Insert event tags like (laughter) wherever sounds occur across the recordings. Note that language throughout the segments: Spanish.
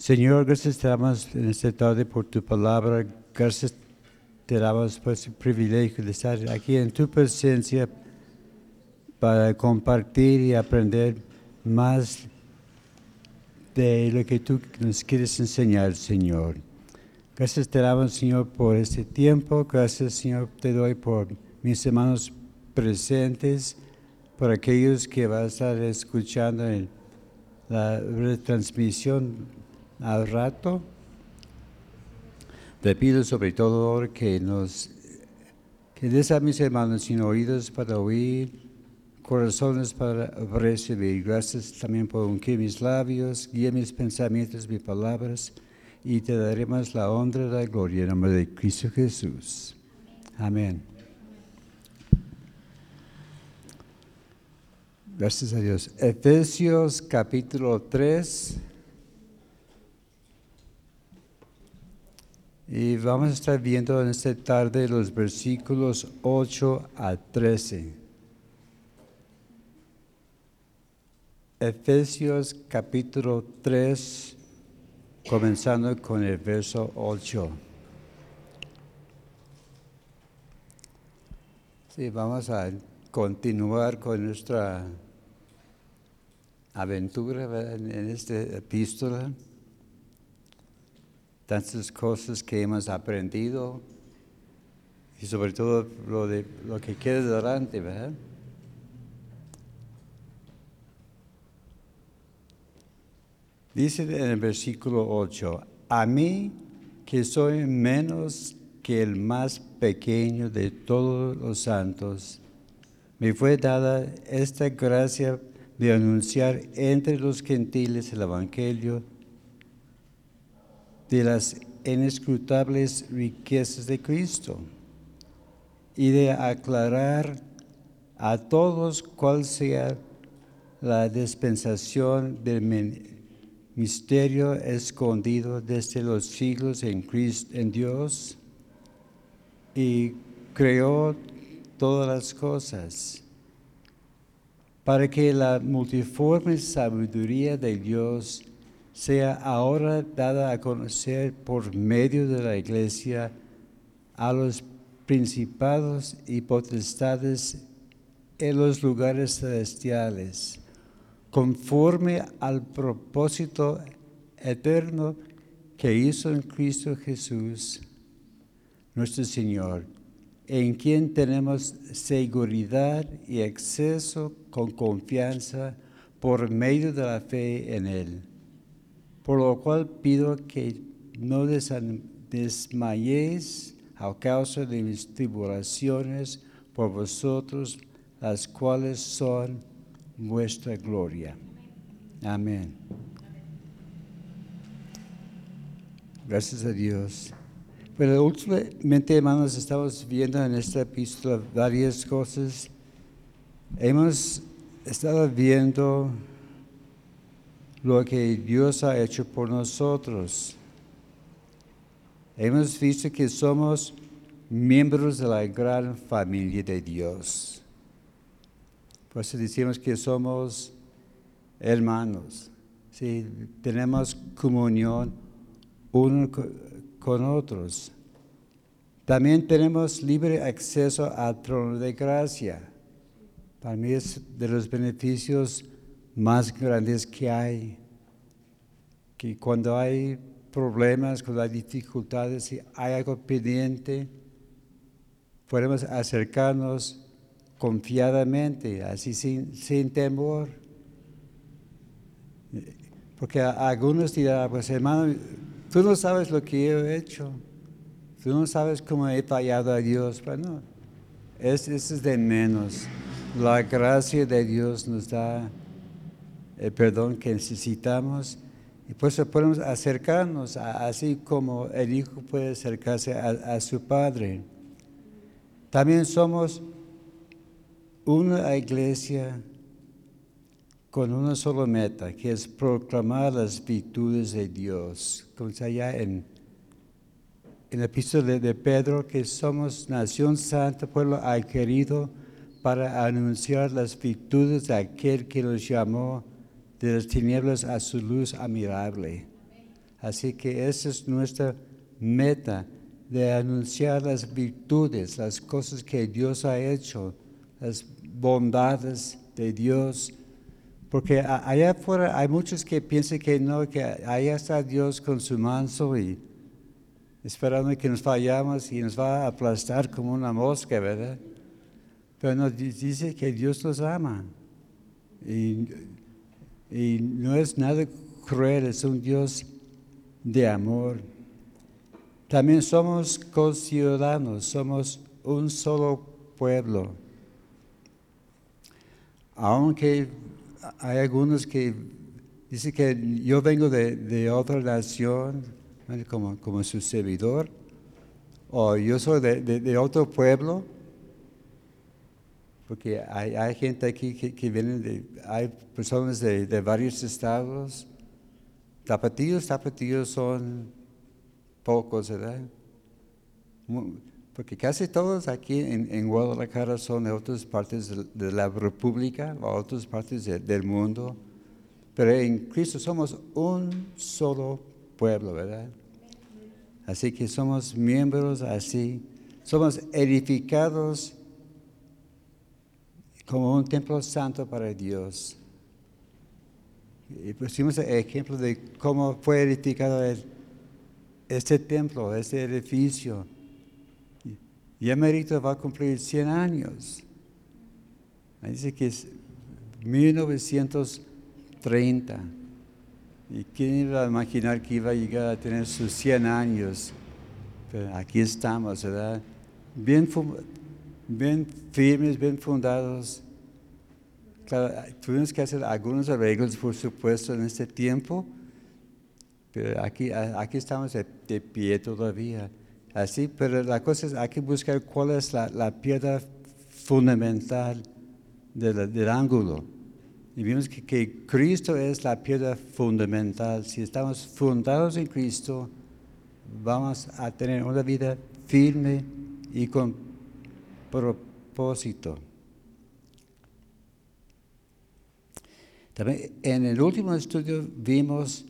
Señor, gracias te damos en esta tarde por tu palabra. Gracias te damos por ese privilegio de estar aquí en tu presencia para compartir y aprender más de lo que tú nos quieres enseñar, Señor. Gracias te damos, Señor, por este tiempo. Gracias, Señor, te doy por mis hermanos presentes, por aquellos que van a estar escuchando en la retransmisión al rato. Te pido sobre todo que nos que des a mis hermanos sin oídos para oír, corazones para recibir. Gracias también por ungir mis labios, guía mis pensamientos, mis palabras, y te daremos la honra y la gloria en nombre de Cristo Jesús. Amén. Gracias a Dios. Efesios capítulo 3. Y vamos a estar viendo en esta tarde los versículos 8 a 13. Efesios capítulo 3, comenzando con el verso 8. Sí, vamos a continuar con nuestra aventura en esta epístola. Tantas cosas que hemos aprendido y sobre todo lo, de, lo que queda delante, ¿verdad? Dice en el versículo 8, a mí que soy menos que el más pequeño de todos los santos, me fue dada esta gracia de anunciar entre los gentiles el Evangelio de las inescrutables riquezas de Cristo y de aclarar a todos cuál sea la dispensación del misterio escondido desde los siglos en, Cristo, en Dios y creó todas las cosas para que la multiforme sabiduría de Dios sea ahora dada a conocer por medio de la iglesia a los principados y potestades en los lugares celestiales conforme al propósito eterno que hizo en Cristo Jesús, nuestro Señor, en quien tenemos seguridad y acceso con confianza por medio de la fe en Él. Por lo cual pido que no desmayéis a causa de mis tribulaciones por vosotros, las cuales son vuestra gloria. Amén. Gracias a Dios. Pero últimamente, hermanos, estamos viendo en esta epístola varias cosas. Hemos estado viendo lo que Dios ha hecho por nosotros. Hemos visto que somos miembros de la gran familia de Dios. Por eso decimos que somos hermanos. ¿sí? Tenemos comunión unos con otros. También tenemos libre acceso al trono de gracia. Para mí es de los beneficios más grandes que hay. Que cuando hay problemas, cuando hay dificultades, si hay algo pendiente, podemos acercarnos confiadamente, así sin, sin temor. Porque algunos dirán, pues hermano, tú no sabes lo que yo he hecho, tú no sabes cómo he fallado a Dios. Bueno, eso es de menos. La gracia de Dios nos da el perdón que necesitamos y por eso podemos acercarnos, así como el Hijo puede acercarse a su Padre. También somos una iglesia con una sola meta, que es proclamar las virtudes de Dios. Como está allá en, en la epístola de, Pedro, que somos nación santa, pueblo adquirido, para anunciar las virtudes de aquel que nos llamó de las tinieblas a su luz admirable. Así que esa es nuestra meta de anunciar las virtudes, las cosas que Dios ha hecho, las bondades de Dios. Porque allá afuera hay muchos que piensan que no, que allá está Dios con su manso y esperando que nos fallamos y nos va a aplastar como una mosca, ¿verdad? Pero nos dice que Dios nos ama. Y, y no es nada cruel, es un Dios de amor. También somos conciudadanos, somos un solo pueblo. Aunque hay algunos que dicen que yo vengo de, otra nación, como, como, su servidor, o yo soy de, otro pueblo, porque hay, gente aquí que, que vienen de, hay personas de, varios estados, tapatíos, tapatíos son pocos, ¿verdad? Porque casi todos aquí en, Guadalajara son de otras partes de, la República o otras partes del mundo. Pero en Cristo somos un solo pueblo, ¿verdad? Así que somos miembros así. Somos edificados como un templo santo para Dios. Y pusimos el ejemplo de cómo fue edificado este templo, este edificio y Emerito va a cumplir 100 años. Dice que es 1930. ¿Y quién iba a imaginar que iba a llegar a tener sus 100 años? Pero aquí estamos, ¿verdad? Bien, bien firmes, bien fundados. tuvimos que hacer algunos arreglos, por supuesto, en este tiempo, pero aquí, aquí estamos de pie todavía. Así, pero la cosa es, hay que buscar cuál es la, piedra fundamental del ángulo. Y vimos que, que, Cristo es la piedra fundamental. Si estamos fundados en Cristo, vamos a tener una vida firme y con propósito. También en el último estudio vimos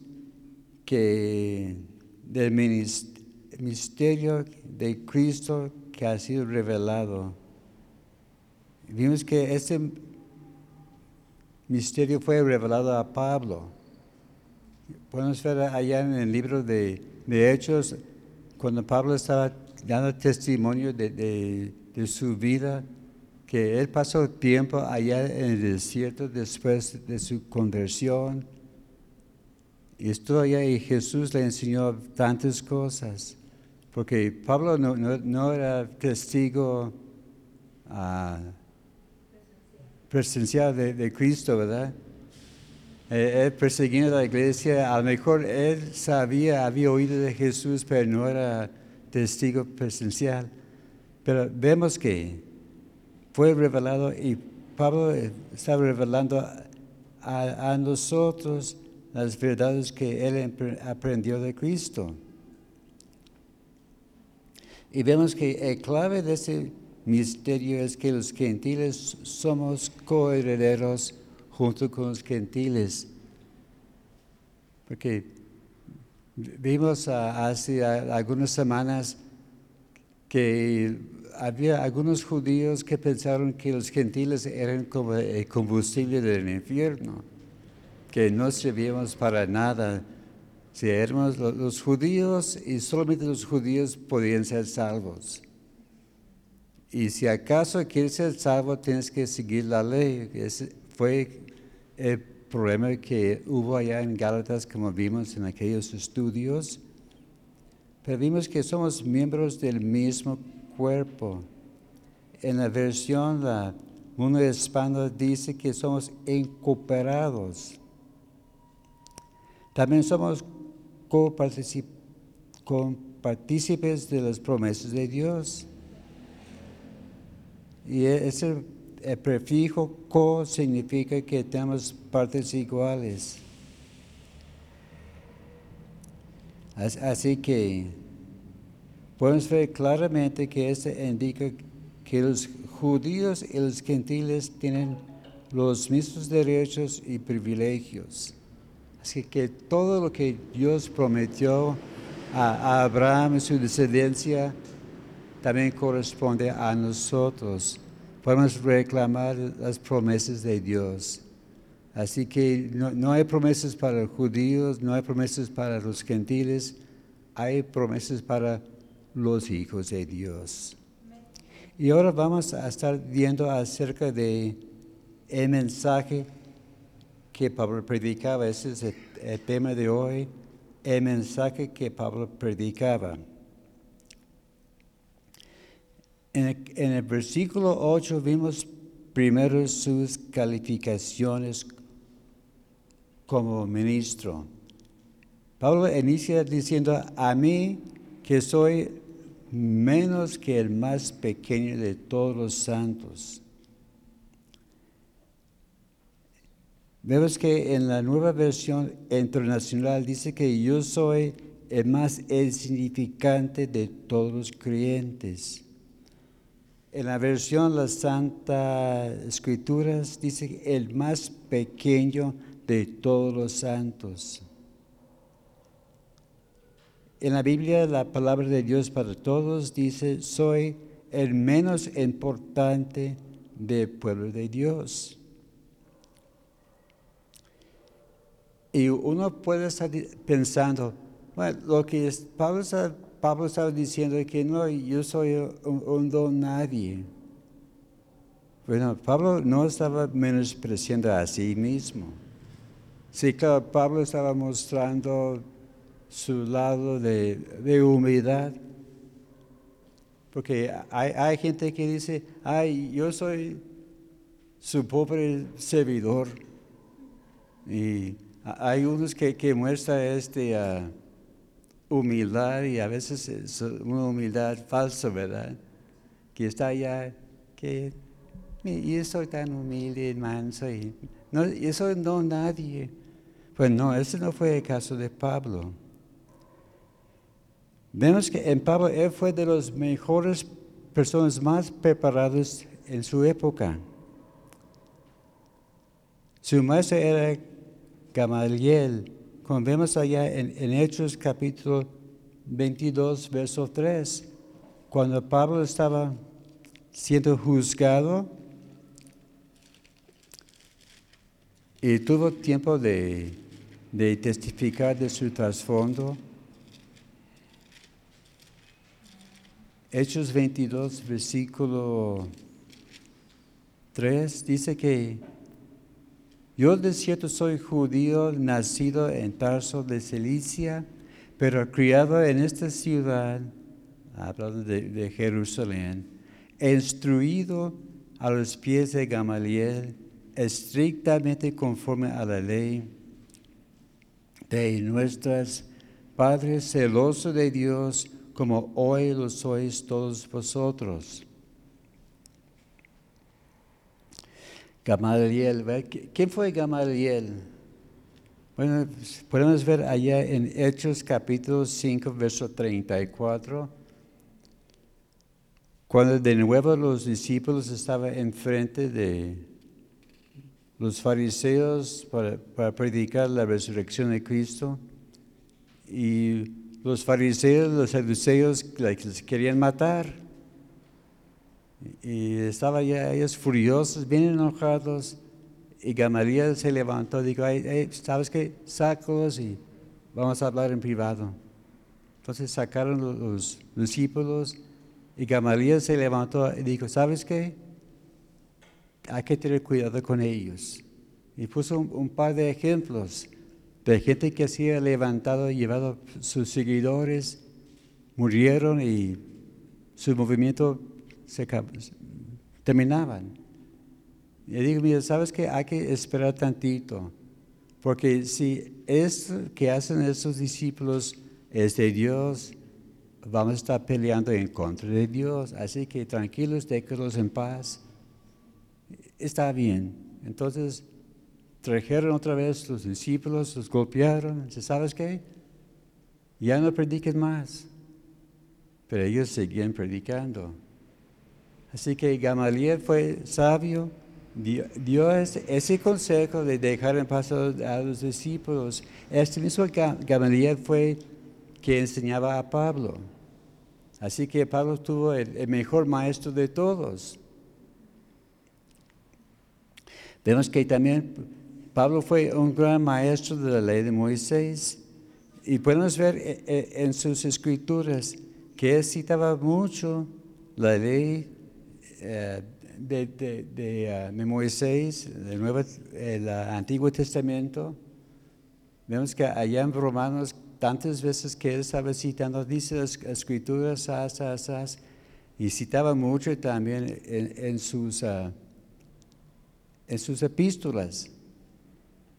que del misterio de Cristo que ha sido revelado. Vimos que este misterio fue revelado a Pablo. Podemos ver allá en el libro de, Hechos, cuando Pablo estaba dando testimonio de, su vida, que él pasó tiempo allá en el desierto después de su conversión. Estuvo allá y Jesús le enseñó tantas cosas. Porque Pablo no, era testigo uh, presencial de, Cristo, ¿verdad? Eh, él perseguía a la iglesia, a lo mejor él sabía, había oído de Jesús, pero no era testigo presencial. Pero vemos que fue revelado y Pablo está revelando a, nosotros las verdades que él aprendió de Cristo. Y vemos que el clave de ese misterio es que los gentiles somos coherederos junto con los gentiles. Porque vimos hace algunas semanas que había algunos judíos que pensaron que los gentiles eran como el combustible del infierno, que no servíamos para nada si éramos los judíos y solamente los judíos podían ser salvos. Y si acaso quieres ser salvo, tienes que seguir la ley. Ese fue el problema que hubo allá en Gálatas, como vimos en aquellos estudios. Pero vimos que somos miembros del mismo cuerpo. En la versión, la Mundo Hispano dice que somos incooperados. También somos partícipes de las promesas de Dios. Y ese el prefijo co significa que tenemos partes iguales. Así que podemos ver claramente que esto indica que los judíos y los gentiles tienen los mismos derechos y privilegios. Así que todo lo que Dios prometió a, Abraham y su descendencia también corresponde a nosotros. Podemos reclamar las promesas de Dios. Así que no, hay promesas para los judíos, no hay promesas para los gentiles, hay promesas para los hijos de Dios. Y ahora vamos a estar viendo acerca de el mensaje que Pablo predicaba. Ese es el, tema de hoy, el mensaje que Pablo predicaba. En el, en el, versículo 8 vimos primero sus calificaciones como ministro. Pablo inicia diciendo, a mí que soy menos que el más pequeño de todos los santos. Vemos que en la nueva versión internacional dice que yo soy el más insignificante de todos los creyentes. En la versión Las Santas Escrituras dice el más pequeño de todos los santos. En la Biblia la palabra de Dios para todos dice, soy el menos importante del pueblo de Dios. Y uno puede estar pensando, bueno, lo que Pablo, está, Pablo estaba diciendo es que no, yo soy un, don nadie. Bueno, Pablo no estaba menospreciando a sí mismo. Sí, claro, Pablo estaba mostrando su lado de, humildad. Porque hay, gente que dice, ay, yo soy su pobre servidor. Y hay unos que, que muestran este, uh, humildad y a veces es una humildad falsa, ¿verdad? Que está allá, que yo soy tan humilde, manso, y no, yo soy no nadie. Pues no, ese no fue el caso de Pablo. Vemos que en Pablo él fue de las mejores personas más preparadas en su época. Su maestro era Gamaliel, como vemos allá en, Hechos capítulo 22, verso 3, cuando Pablo estaba siendo juzgado y tuvo tiempo de, de testificar de su trasfondo, Hechos 22, versículo 3, dice que yo de cierto soy judío, nacido en Tarso de Cilicia, pero criado en esta ciudad, hablando de, de Jerusalén, instruido a los pies de Gamaliel, estrictamente conforme a la ley de nuestros padres, celoso de Dios, como hoy lo sois todos vosotros. Gamaliel, ¿quién fue Gamaliel? Bueno, podemos ver allá en Hechos capítulo 5, verso 34, cuando de nuevo los discípulos estaban enfrente de los fariseos para, para predicar la resurrección de Cristo y los fariseos, los saduceos les querían matar. Y estaban ya ellos furiosos, bien enojados. Y Gamaliel se levantó y dijo, ¿sabes qué? Sácalos y vamos a hablar en privado. Entonces sacaron los, discípulos y Gamaliel se levantó y dijo, ¿sabes qué? Hay que tener cuidado con ellos. Y puso un par de ejemplos de gente que se ha levantado y llevado sus seguidores, murieron y su movimiento se terminaban. Y digo, mira, ¿sabes qué? Hay que esperar tantito, porque si esto que hacen esos discípulos es de Dios, vamos a estar peleando en contra de Dios. Así que tranquilos, déjenlos en paz. Está bien. Entonces, trajeron otra vez los discípulos, los golpearon. ¿sabes qué? Ya no prediquen más. Pero ellos seguían predicando. Así que Gamaliel fue sabio dio, ese, consejo de dejar en paz a, los discípulos. Este mismo Ga- Gamaliel fue que enseñaba a Pablo. Así que Pablo tuvo el mejor maestro de todos. Vemos que también Pablo fue un gran maestro de la ley de Moisés. Y podemos ver eh, eh, en sus escrituras que él citaba mucho la ley eh, de, de- de, ah, Moisés, el, Nuevo- el, Antiguo Testamento. Vemos que allá en Romanos, tantas veces que él estaba citando, dice las escrituras, as, as, as, y citaba mucho también en sus, ah, en sus epístolas.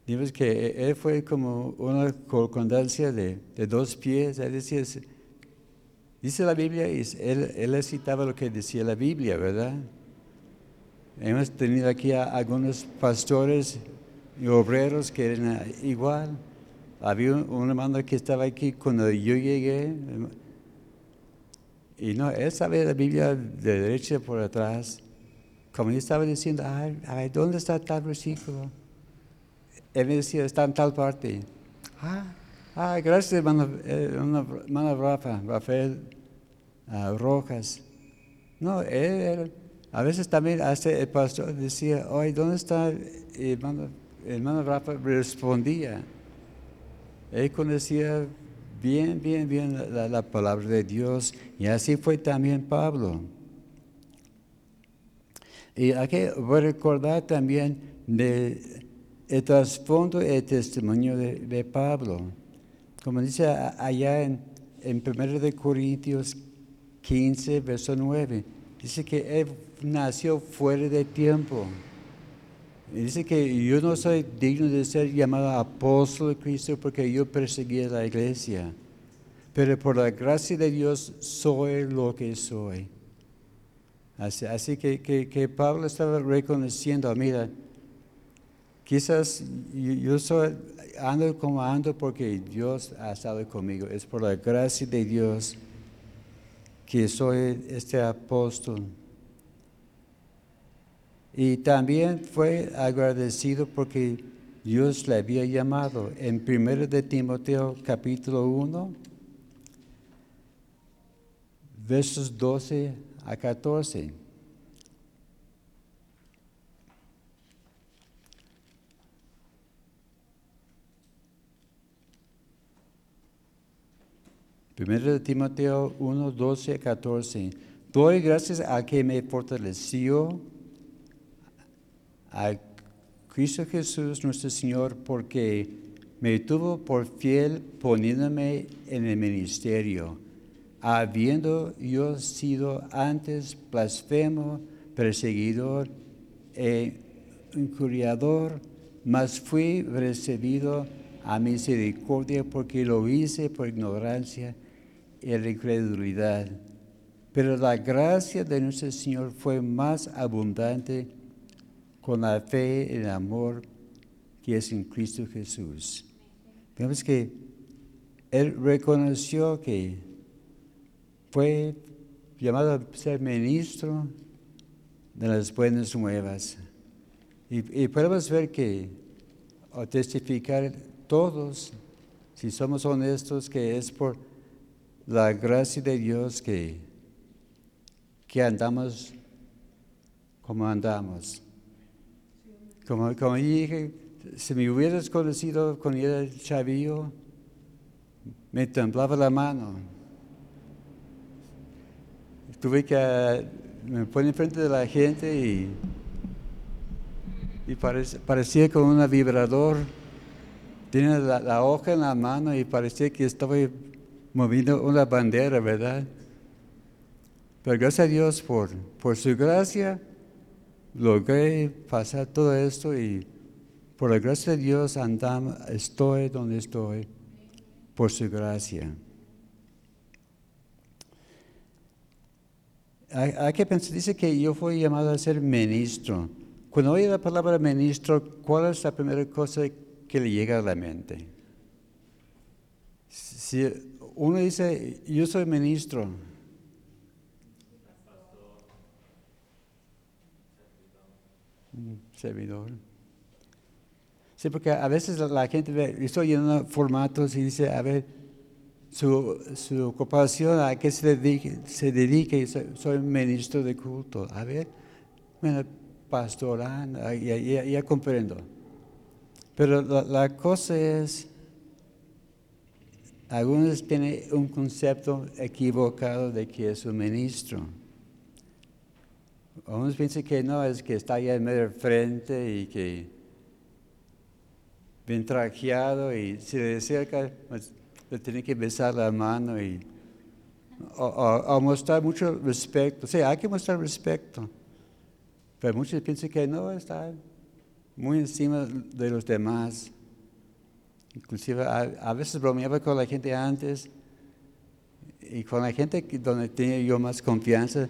Vemos que él fue como una concordancia de, de dos pies. Él decía, dice la Biblia, y él, él citaba lo que decía la Biblia, ¿verdad? Hemos tenido aquí a algunos pastores y obreros que eran ah, igual. Había un hermano que estaba aquí cuando yo llegué, y no, él sabía la Biblia de derecha por atrás. Como yo estaba diciendo, ay, ay, ¿dónde está tal versículo? Él me decía, está en tal parte. Ah, ah gracias, hermano, eh, hermano, Rafa, Rafael ah, Rojas. No, él, él- a veces también hasta el pastor decía, oye, ¿dónde está hermano, hermano Rafa? Respondía. Él conocía bien, bien, bien la- la, la palabra de Dios y así fue también Pablo. Y hay que recordar también de el trasfondo y el testimonio de, Pablo. Como dice allá en, en 1 de Corintios 15, verso 9, dice que él nació fuera de tiempo. Dice que yo no soy digno de ser llamado apóstol de Cristo porque yo perseguí la iglesia. Pero por la gracia de Dios soy lo que soy. Así, que, que- que Pablo estaba reconociendo, mira, quizás yo, soy, ando como ando porque Dios ha estado conmigo. Es por la gracia de Dios que soy este apóstol. Y también fue agradecido porque Dios le había llamado. En 1 de Timoteo capítulo 1, versos 12 a 14. Primero de Timoteo 1, 12 a 14. Doy gracias a que me fortaleció a Cristo Jesús nuestro Señor porque me tuvo por fiel poniéndome en el ministerio, habiendo yo sido antes blasfemo, perseguidor e incuriador, mas fui recibido a misericordia porque lo hice por ignorancia y incredulidad. Pero la gracia de nuestro Señor fue más abundante con la fe y el amor que es en Cristo Jesús. Vemos que él reconoció que fue llamado a ser ministro de las buenas nuevas. Y, y podemos ver que, o testificar todos, si somos honestos, que es por la gracia de Dios que, que andamos como andamos. Como, como dije, si me hubieras conocido cuando era chavillo, me temblaba la mano. Tuve que me poner enfrente de la gente y, y parec- parecía como un vibrador. Tenía la, la hoja en la mano y parecía que estaba moviendo una bandera, ¿verdad? Pero gracias a Dios por, por su gracia logré pasar todo esto y por la gracia de Dios andam, estoy donde estoy, por su gracia. Hay, hay que pensar, dice que yo fui llamado a ser ministro. Cuando oye la palabra ministro, ¿cuál es la primera cosa que le llega a la mente? Si uno dice, yo soy ministro, servidor. Sí, porque a veces la, gente ve, estoy llenando formatos y dice, a ver, su, su ocupación, a qué se dedique, se dedique, soy ministro de culto. A ver, bueno, pastorán, ya, ya, comprendo. Pero la, la, cosa es, algunos tienen un concepto equivocado de que es un ministro. Algunos piensan que no, es que está allá en medio del frente y que bien trajeado y si le acerca, pues, le tiene que besar la mano y o, mostrar mucho respeto. Sea, hay que mostrar respeto. Pero muchos piensan que no, está muy encima de los demás. Inclusive a, veces bromeaba con la gente antes y con la gente donde tenía yo más confianza,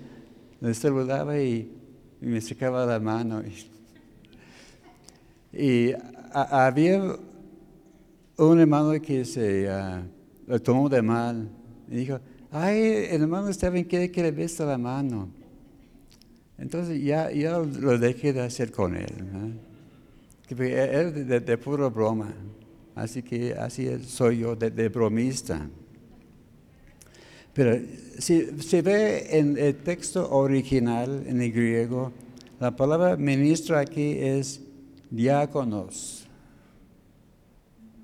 le saludaba y, me sacaba la mano. Y, había un hermano que se uh, lo tomó de mal y dijo, ay, el hermano Esteban quiere que le besa la mano. Entonces ya, ya lo dejé de hacer con él. Era de, de, pura broma. Así que así soy yo, de, bromista. Pero si se ve en el texto original, en el griego, la palabra ministro aquí es diáconos.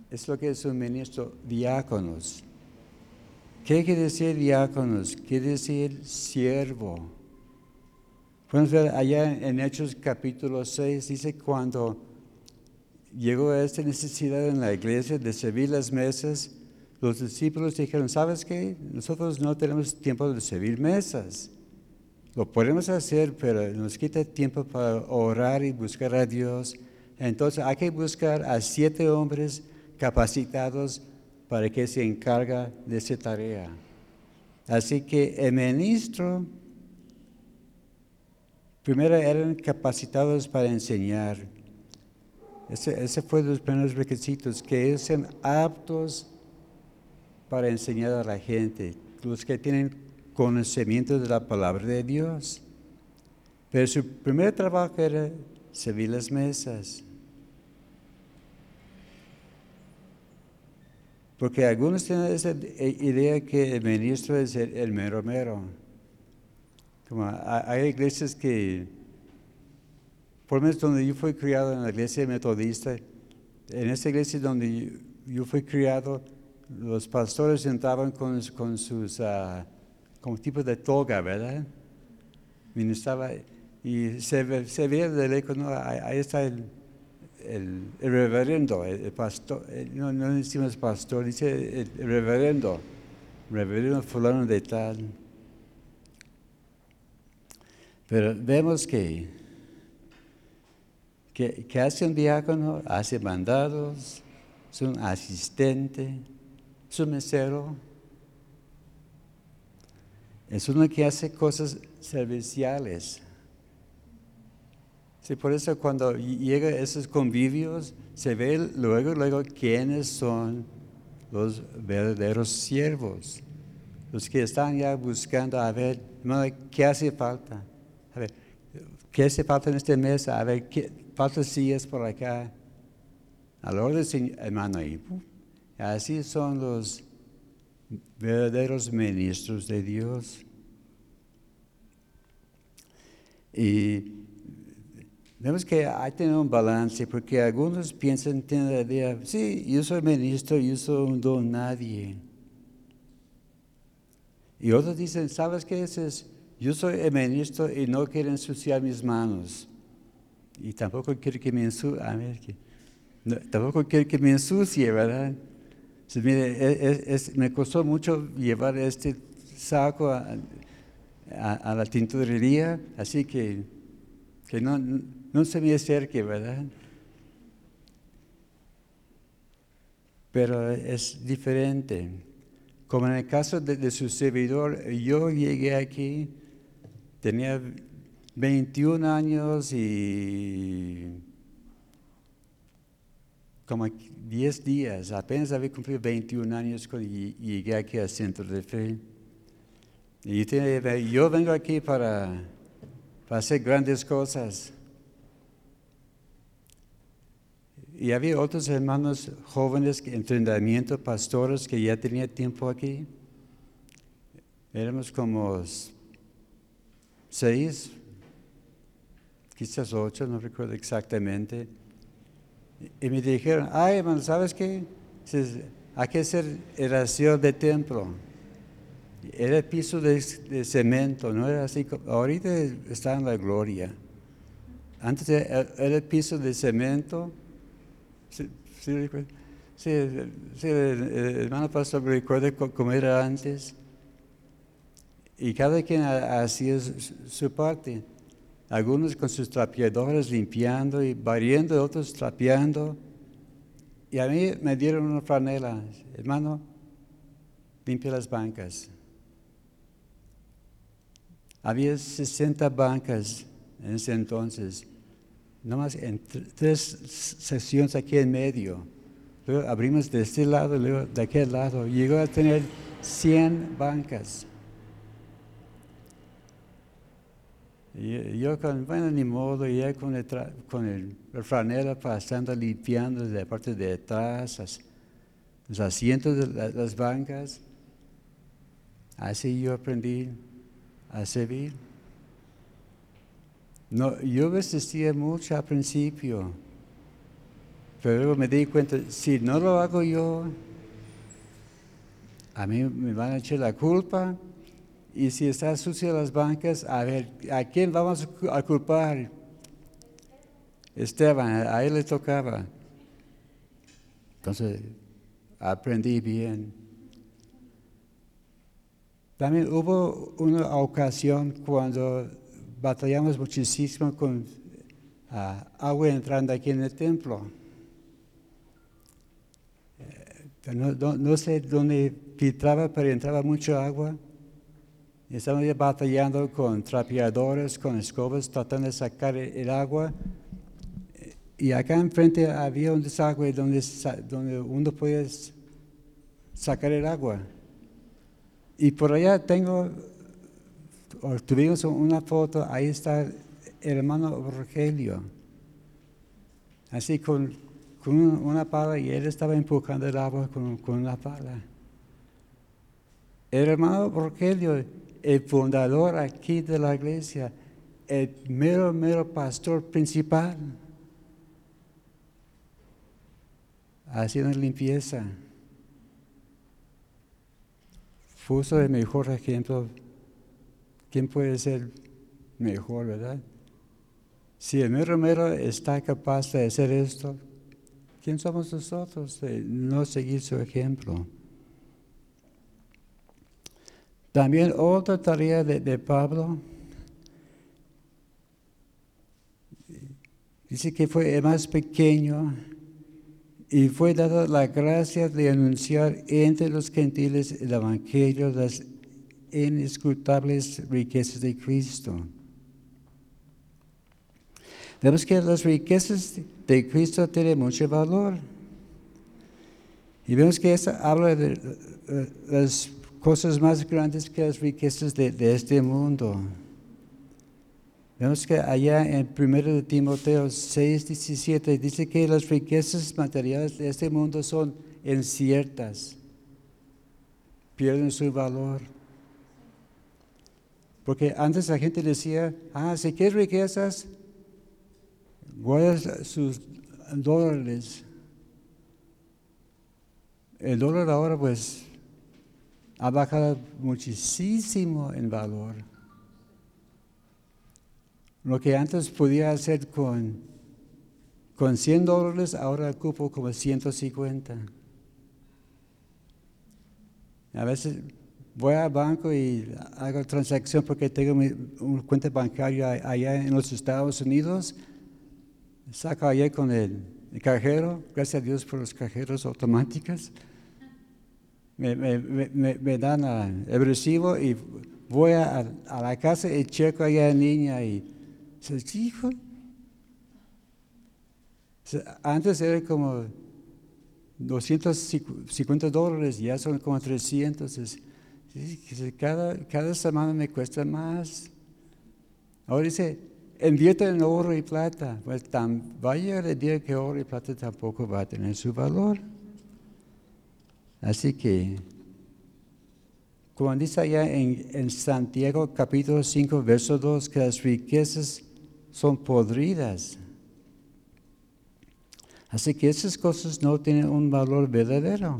Es lo que es un ministro, diáconos. ¿Qué quiere decir diáconos? Quiere decir siervo. Podemos ver allá en Hechos capítulo 6, dice cuando llegó esta necesidad en la iglesia de servir las mesas, los discípulos dijeron, ¿sabes qué? Nosotros no tenemos tiempo de servir mesas. Lo podemos hacer, pero nos quita tiempo para orar y buscar a Dios. Entonces hay que buscar a siete hombres capacitados para que se encarga de esa tarea. Así que el ministro Primero eran capacitados para enseñar. Ese, fue los primeros requisitos, que sean aptos para enseñar a la gente, los que tienen conocimiento de la palabra de Dios. Pero su primer trabajo era servir las mesas. Porque algunos tienen esa idea que el ministro es el mero mero. Como hay iglesias que, por lo menos donde yo fui criado en la iglesia metodista, en esa iglesia donde yo, fui criado, los pastores entraban con, con sus, uh, como tipo de toga, ¿verdad? Ministraba y se, se veía de lejos, ¿no? ahí, está el, el, reverendo, el, pastor, no, no decimos pastor, dice el reverendo, reverendo fulano de tal. Pero vemos que, que, hace un diácono, hace mandados, es un asistente, es un mesero. Es uno que hace cosas serviciales. Sí, por eso cuando llega esos convivios, se ve luego, luego quiénes son los verdaderos siervos, los que están ya buscando a ver, ¿qué hace falta? A ver, ¿qué hace falta en este mes? A ver, ¿qué falta sillas por acá? A la hora del hermano, y así son los verdaderos ministros de Dios. Y vemos que hay que tener un balance, porque algunos piensan, tienen la idea, sí, yo soy ministro, yo soy un don nadie. Y otros dicen, ¿sabes qué? es yo soy el ministro y no quiero ensuciar mis manos. Y tampoco quiero que me ensucie, tampoco quiero que me ensucie, ¿verdad? mire, me costó mucho llevar este saco a, la tintorería, así que, que no, no se me acerque, ¿verdad? Pero es diferente. Como en el caso de su servidor, yo llegué aquí Tenía 21 años y como 10 días, apenas había cumplido 21 años cuando llegué aquí al centro de fe. Y yo vengo aquí para, hacer grandes cosas. Y había otros hermanos jóvenes entrenamiento, pastores que ya tenían tiempo aquí. Éramos como seis, quizás ocho, no recuerdo exactamente. Y me dijeron, ay hermano, ¿sabes qué? Hay que hacer eración de templo. Era piso de, cemento, no era así. Ahorita está en la gloria. Antes era, era piso de cemento. Sí, sí. Sí, el, el hermano pastor recuerda cómo era antes. Y cada quien ha- hacía su parte. Algunos con sus trapeadores limpiando y barriendo, otros trapeando. Y a mí me dieron una franela, hermano, limpia las bancas. Había 60 bancas en ese entonces, nomás en tr- tres secciones aquí en medio. Luego abrimos de este lado, luego de aquel lado. Llegó a tener 100 bancas. Yo con, bueno, ni modo, ya con el, con el, la franela pasando, limpiando de la parte de atrás, los asientos de la- las bancas. Así yo aprendí a servir. No, yo resistía mucho al principio, pero luego me di cuenta, si no lo hago yo, a mí me van a echar la culpa. Y si está sucia las bancas, a ver, ¿a quién vamos a cu- a culpar? Esteban, a él le tocaba. Entonces, aprendí bien. También hubo una ocasión cuando batallamos muchísimo con ah, agua entrando aquí en el templo. Eh, no, no- sé dónde filtraba, pero entraba mucha agua. Estamos batallando con trapeadores, con escobas, tratando de sacar el, agua. Y acá enfrente había un desagüe donde, donde uno s- sacar el agua. Y por allá tengo, tuvimos una foto, ahí está el hermano Rogelio. Así con, con un- una pala y él estaba empujando el agua con, con una pala. El hermano Rogelio, el fundador aquí de la iglesia, el mero, mero pastor principal, haciendo limpieza. Puso el mejor ejemplo. ¿Quién puede ser mejor, verdad? Si el mero mero está capaz de hacer esto, ¿quién somos nosotros de no seguir su ejemplo? También otra tarea de, Pablo, dice que fue el más pequeño y fue dada la gracia de anunciar entre los gentiles el Evangelio, las inescrutables riquezas de Cristo. Vemos que las riquezas de Cristo tienen mucho valor. Y vemos que eso habla de eh, las cosas más grandes que las riquezas de, este mundo. Vemos que allá en 1 de Timoteo 6, 17 dice que las riquezas materiales de este mundo son inciertas, pierden su valor. Porque antes la gente decía, ah, si quieres riquezas, guarda sus dólares. El dólar ahora pues ha bajado muchísimo en valor. Lo que antes podía hacer con, con 100 dólares, ahora ocupo como 150. A veces voy al banco y hago transacción porque tengo mi, una cuenta bancaria allá en los Estados Unidos. Saco allá con el cajero, gracias a Dios por los cajeros automáticos. Me, me- me- dan ah, el recibo y voy a, a la casa y checo allá en línea y dice, hijo. Antes era como 250 dólares, ya son como 300. Dice, "Sí, dice, cada, cada semana me cuesta más. Ahora dice, invierte en oro y plata. Pues tan, va a llegar el día que oro y plata tampoco va a tener su valor. Así que, como dice allá en, en Santiago capítulo 5, verso 2, que las riquezas son podridas. Así que esas cosas no tienen un valor verdadero.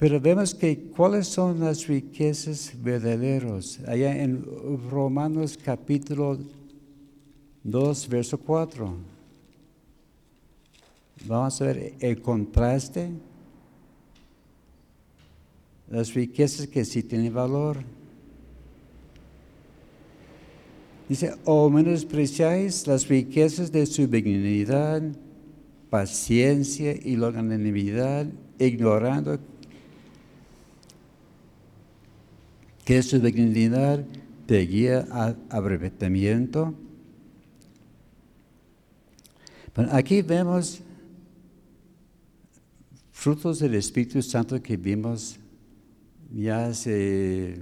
Pero vemos que cuáles son las riquezas verdaderas. Allá en Romanos capítulo 2, verso 4. Vamos a ver el contraste. Las riquezas que sí tienen valor. Dice, o menospreciáis las riquezas de su benignidad, paciencia y longanimidad, ignorando que su dignidad te guía a arrebatamiento. aquí vemos frutos del Espíritu Santo que vimos ya hace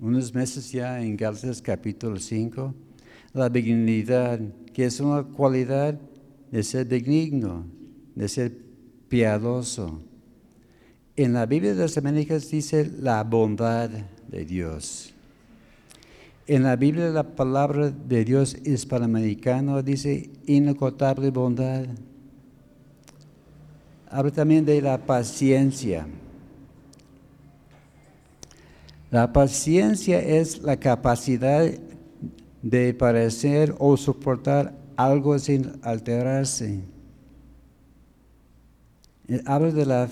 unos meses ya en Gálatas capítulo 5. La dignidad, que es una cualidad de ser digno, de ser piadoso. En la Biblia de las Américas dice la bondad de Dios. En la Biblia la palabra de Dios hispanoamericano dice inacotable bondad. Habla también de la paciencia. La paciencia es la capacidad de parecer o soportar algo sin alterarse. Habla de la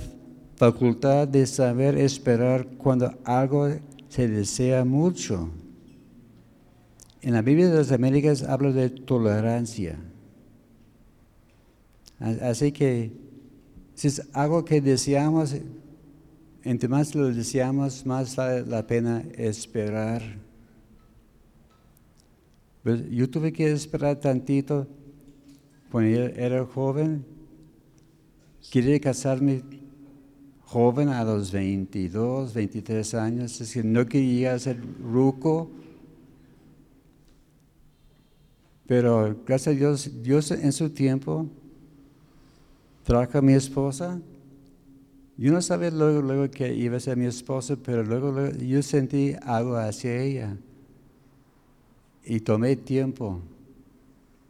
facultad de saber esperar cuando algo se desea mucho. En la Biblia de las Américas habla de tolerancia. Así que es algo que deseamos, entre más lo deseamos, más vale la pena esperar. Pues, yo tuve que esperar tantito cuando era joven. Quería casarme joven a los 22, 23 años, es que no quería ser ruco, pero gracias a Dios, Dios en su tiempo trajo a mi esposa. Yo no sabía luego, que iba a ser mi esposa, pero luego, yo sentí algo hacia ella. Y tomé tiempo.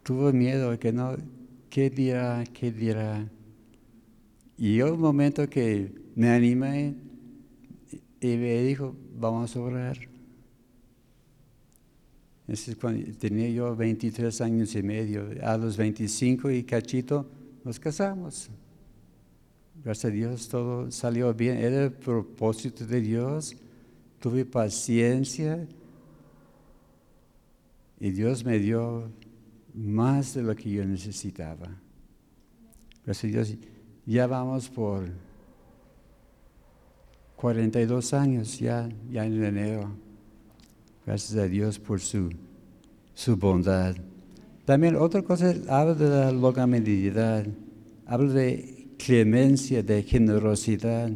Tuve miedo que no, ¿qué dirá? ¿Qué dirá? Y hubo un momento que me animé y me dijo, vamos a orar. Ese es cuando tenía yo 23 años y medio. A los 25 y cachito nos casamos. Gracias a Dios todo salió bien. Era el propósito de Dios. Tuve paciencia y Dios me dio más de lo que yo necesitaba. Gracias a Dios. Ya vamos por 42 años ya, ya en enero. Gracias a Dios por su, su bondad. También otra cosa, habla de la longanimidad, habla de clemencia, de generosidad.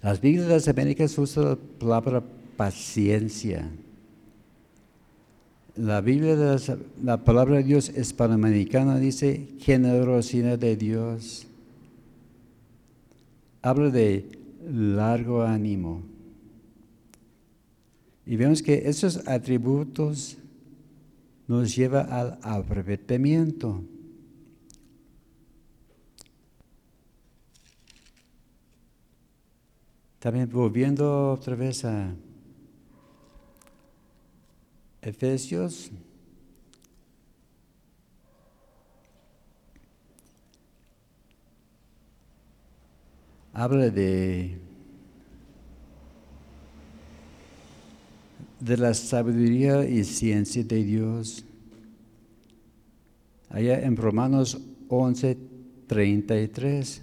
Las Biblias de las Américas usan la palabra paciencia. La Biblia la palabra de Dios hispanoamericana dice generosidad de Dios habla de largo ánimo. Y vemos que esos atributos nos llevan al arrepentimiento. También volviendo otra vez a Efesios habla de, de la sabiduría y ciencia de Dios. Allá en Romanos 11, 33,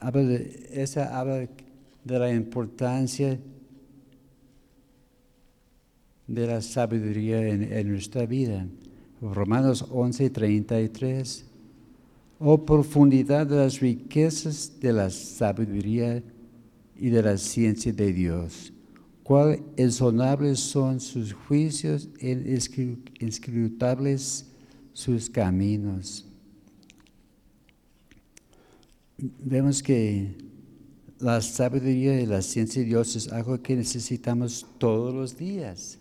habla de, esa habla de la importancia de la sabiduría en, nuestra vida. Romanos 11, 33 oh profundidad de las riquezas de la sabiduría y de la ciencia de Dios, cuál insonables son sus juicios, inscrutables sus caminos. Vemos que la sabiduría y la ciencia de Dios es algo que necesitamos todos los días.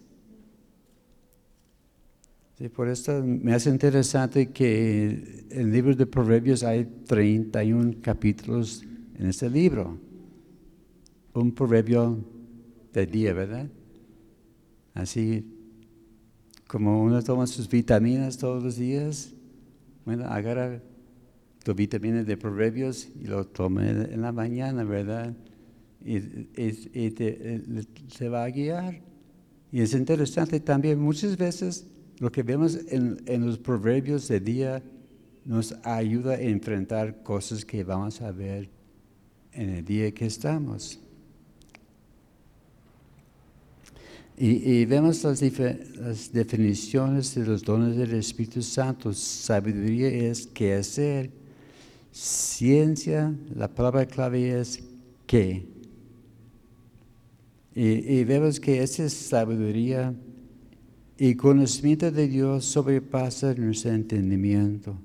por esto me hace interesante que en el libro de Proverbios hay 31 capítulos en este libro. Un proverbio del día, ¿verdad? Así como uno toma sus vitaminas todos los días, bueno, agarra tu vitamina de proverbios y lo toma en la mañana, ¿verdad? Y, se va a guiar. Y es interesante también, muchas veces lo que vemos en, en los proverbios de día nos ayuda a enfrentar cosas que vamos a ver en el día que estamos. Y, vemos las, definiciones de los dones del Espíritu Santo. Sabiduría es qué hacer. Ciencia, la palabra clave es qué. Y, vemos que esa sabiduría y conocimiento de Dios sobrepasa nuestro entendimiento.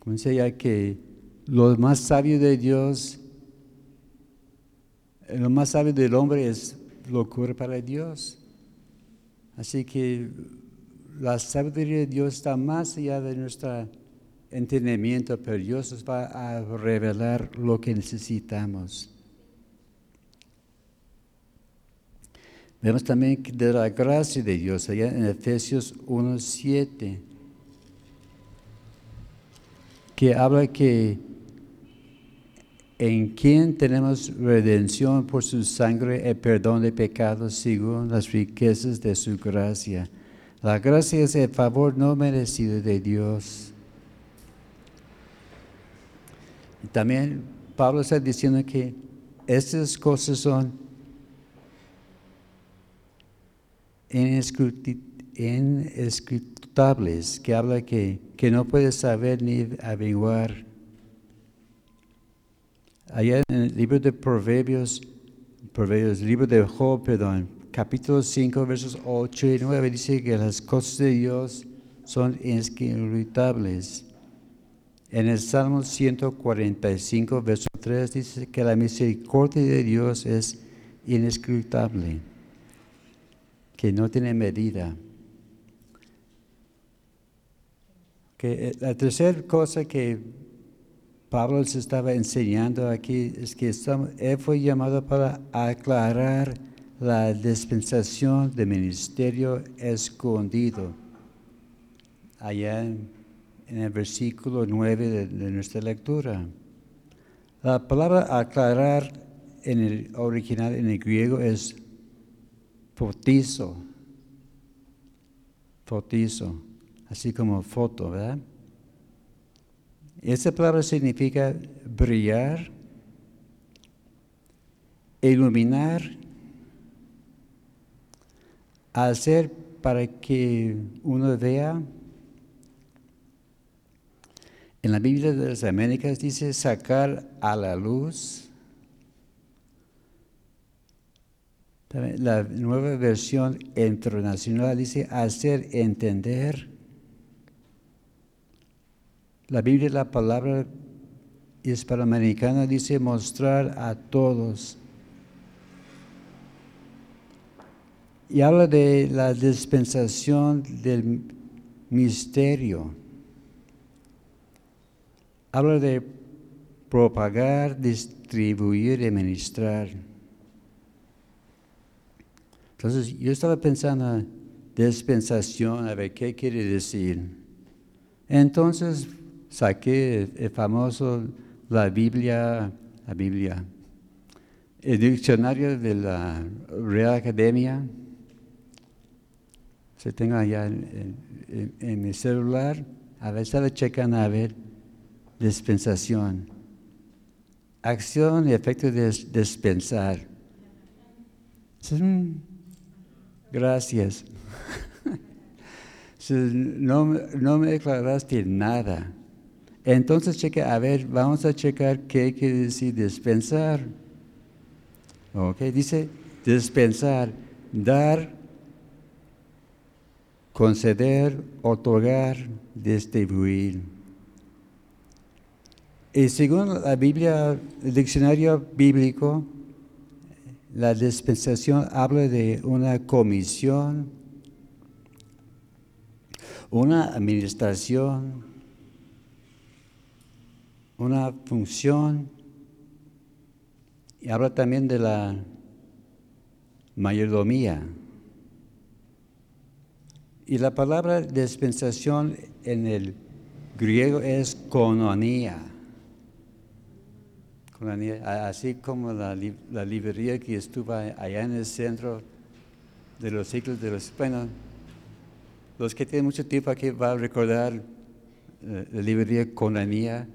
Como decía que lo más sabio de Dios, lo más sabio del hombre es locura para Dios. Así que la sabiduría de Dios está más allá de nuestro entendimiento, pero Dios nos va a revelar lo que necesitamos. Vemos también de la gracia de Dios allá en Efesios 1.7, que habla que en quien tenemos redención por su sangre y perdón de pecados según las riquezas de su gracia. La gracia es el favor no merecido de Dios. También Pablo está diciendo que estas cosas son inescrutables, que habla que, que no puedes saber ni averiguar Allá en el libro de Proverbios, Proverbios, libro de Job, perdón, capítulo 5, versos 8 y 9, dice que las cosas de Dios son inescrutables. En el Salmo 145, verso 3, dice que la misericordia de Dios es inescrutable, que no tiene medida. Que eh, la tercera cosa que Pablo se estaba enseñando aquí es que él fue llamado para aclarar la dispensación de ministerio escondido. Allá en, el versículo 9 de, nuestra lectura. La palabra aclarar en el original, en el griego, es fotizo. Fotizo, así como foto, ¿verdad? Esa palabra significa brillar, iluminar, hacer para que uno vea. En la Biblia de las Américas dice sacar a la luz. La nueva versión internacional dice hacer entender. La Biblia, la palabra hispanoamericana dice mostrar a todos. Y habla de la dispensación del misterio. Habla de propagar, distribuir y ministrar. Entonces yo estaba pensando, dispensación, a ver qué quiere decir. Entonces saqué el famoso, la Biblia, la Biblia, el diccionario de la Real Academia. Se tengo allá en, mi celular. A la checan a ver dispensación. Acción y efecto de dispensar. Gracias. (laughs) no, no me declaraste nada. Entonces, cheque, a ver, vamos a checar qué quiere decir dispensar. Ok, dice dispensar, dar, conceder, otorgar, distribuir. Y según la Biblia, el diccionario bíblico, la dispensación habla de una comisión, una administración, una función, y habla también de la mayordomía. Y la palabra dispensación en el griego es cononía. Así como la, librería que estuvo allá en el centro de los ciclos de los... Bueno, los que tienen mucho tiempo aquí van a recordar eh, la librería Conanía,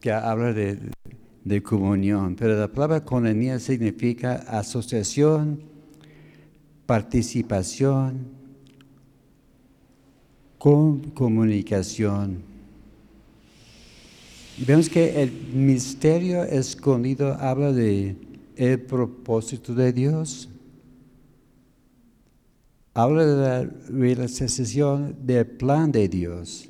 que habla de, comunión. Pero la palabra conanía significa asociación, participación, con comunicación. Vemos que el misterio escondido habla de el propósito de Dios. Habla de la realización del plan de Dios.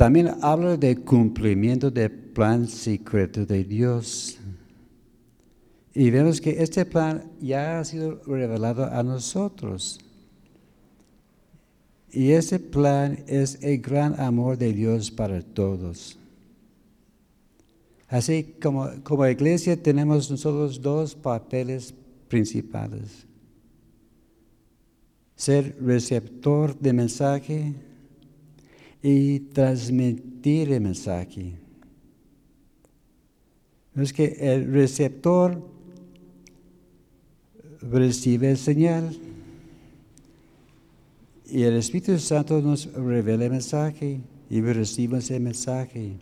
También habla del cumplimiento del plan secreto de Dios. Y vemos que este plan ya ha sido revelado a nosotros. Y ese plan es el gran amor de Dios para todos. Así como, como iglesia tenemos nosotros dos papeles principales. Ser receptor de mensaje y transmitir el mensaje. Es que el receptor recibe el señal y el Espíritu Santo nos revela el mensaje y recibimos el mensaje.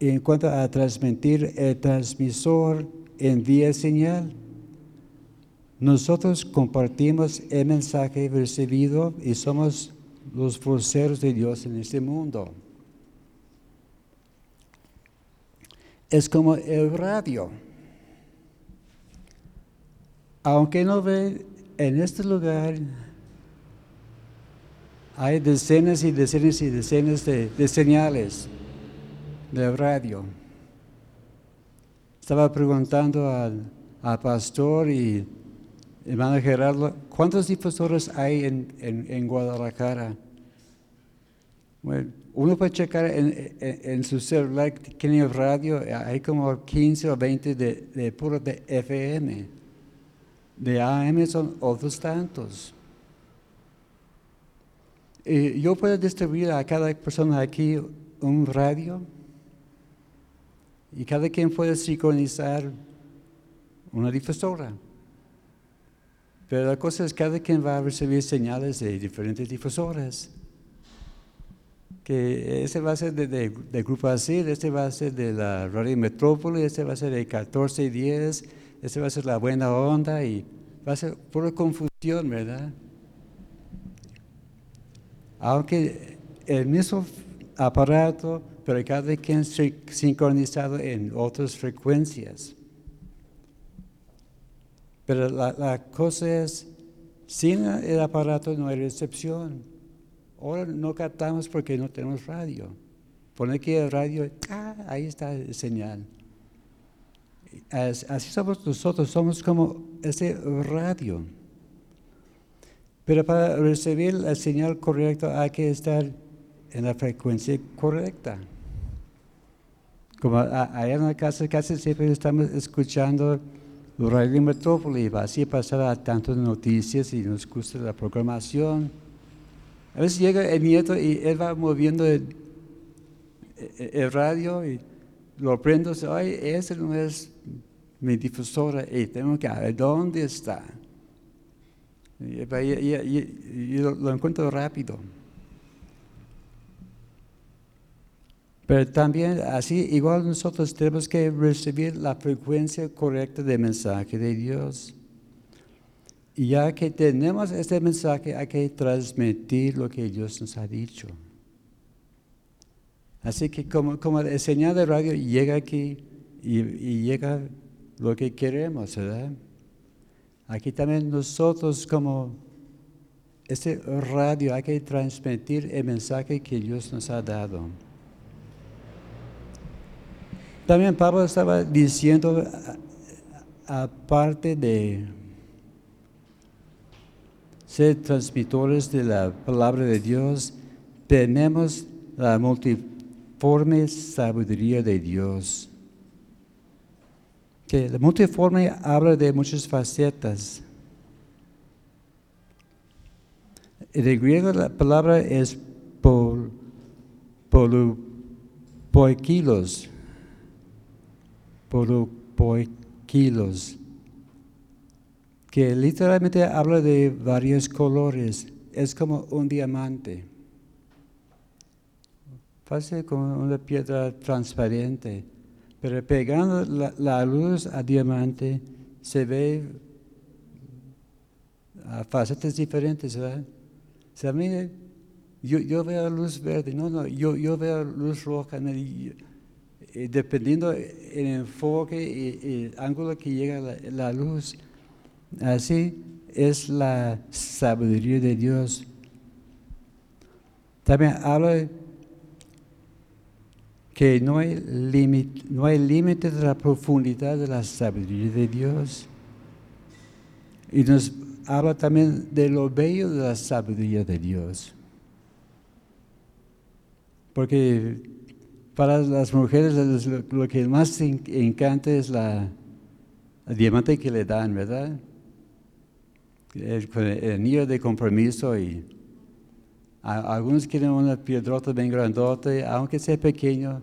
en cuanto a transmitir, el transmisor envía señal. Nosotros compartimos el mensaje recibido y somos los voceros de Dios en este mundo. Es como el radio. Aunque no ve en este lugar, hay decenas y decenas y decenas de, señales de radio. Estaba preguntando al, al pastor y Hermano Gerardo, ¿cuántos difusores hay en, Guadalajara? Bueno, uno puede checar en, su celular, tiene radio, hay como 15 o 20 de, de puro de FM. De AM son otros tantos. Y yo puedo distribuir a cada persona aquí un radio y cada quien puede sincronizar una difusora. Pero la cosa es que cada quien va a recibir señales de diferentes difusoras. Que ese va a ser de, Grupo Asir, este va a ser de la Radio Metrópoli, este va a ser de 14 y 10, este va a ser la buena onda y va a ser pura confusión, ¿verdad? Aunque el mismo aparato, pero cada quien sincronizado en otras frecuencias. Pero la, cosa es, sin el aparato no hay recepción. Ahora no captamos porque no tenemos radio. Pone aquí el radio, ah, ahí está el señal. Así somos nosotros, somos como ese radio. Pero para recibir la señal correcta hay que estar en la frecuencia correcta. Como allá en la casa casi siempre estamos escuchando Radio Metrópoli, así pasará tantas noticias y nos gusta la programación. A veces llega el nieto y él va moviendo el, radio y lo prendo, ay, ese no es mi difusora y tengo que ver dónde está. Y, lo encuentro rápido. Pero también así, igual nosotros tenemos que recibir la frecuencia correcta del mensaje de Dios. Y ya que tenemos este mensaje, hay que transmitir lo que Dios nos ha dicho. Así que como, como el señal de radio llega aquí y, y llega lo que queremos, ¿verdad? Aquí también nosotros como este radio hay que transmitir el mensaje que Dios nos ha dado. También Pablo estaba diciendo, aparte de ser transmitores de la palabra de Dios, tenemos la multiforme sabiduría de Dios. Que la multiforme habla de muchas facetas. En el griego la palabra es polupoikilos. Polupoikilos que literalmente habla de varios colores. Es como un diamante. Parece como una piedra transparente. Pero pegando la, luz a diamante se ve a facetas diferentes, ¿verdad? O mire, yo, yo, veo luz verde, no, no, yo, yo veo luz roja. Dependiendo el enfoque y el ángulo que llega la luz, Así es la sabiduría de Dios. También habla que no hay límite no hay límite de la profundidad de la sabiduría de Dios. Y nos habla también de lo bello de la sabiduría de Dios. Porque para las mujeres lo, que más encanta es la, el diamante que le dan, ¿verdad? el, anillo de compromiso y algunos quieren una piedrota bien grandota, aunque sea pequeño,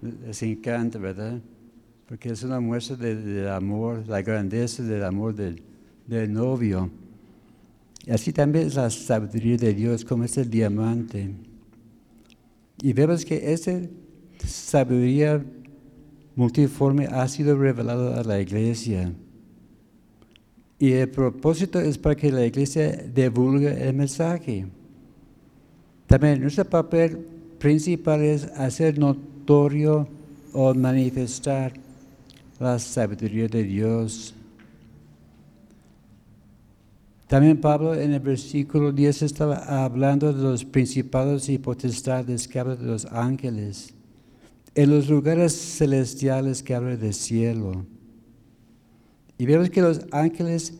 les encanta, ¿verdad? Porque es una muestra de, amor, la grandeza del amor del, del novio. Y así también es la sabiduría de Dios, como es el diamante. Y vemos que esa sabiduría multiforme ha sido revelada a la iglesia. Y el propósito es para que la iglesia divulgue el mensaje. También nuestro papel principal es hacer notorio o manifestar la sabiduría de Dios. También Pablo en el versículo 10 estaba hablando de los principados y potestades que habla de los ángeles, en los lugares celestiales que habla del cielo. Y vemos que los ángeles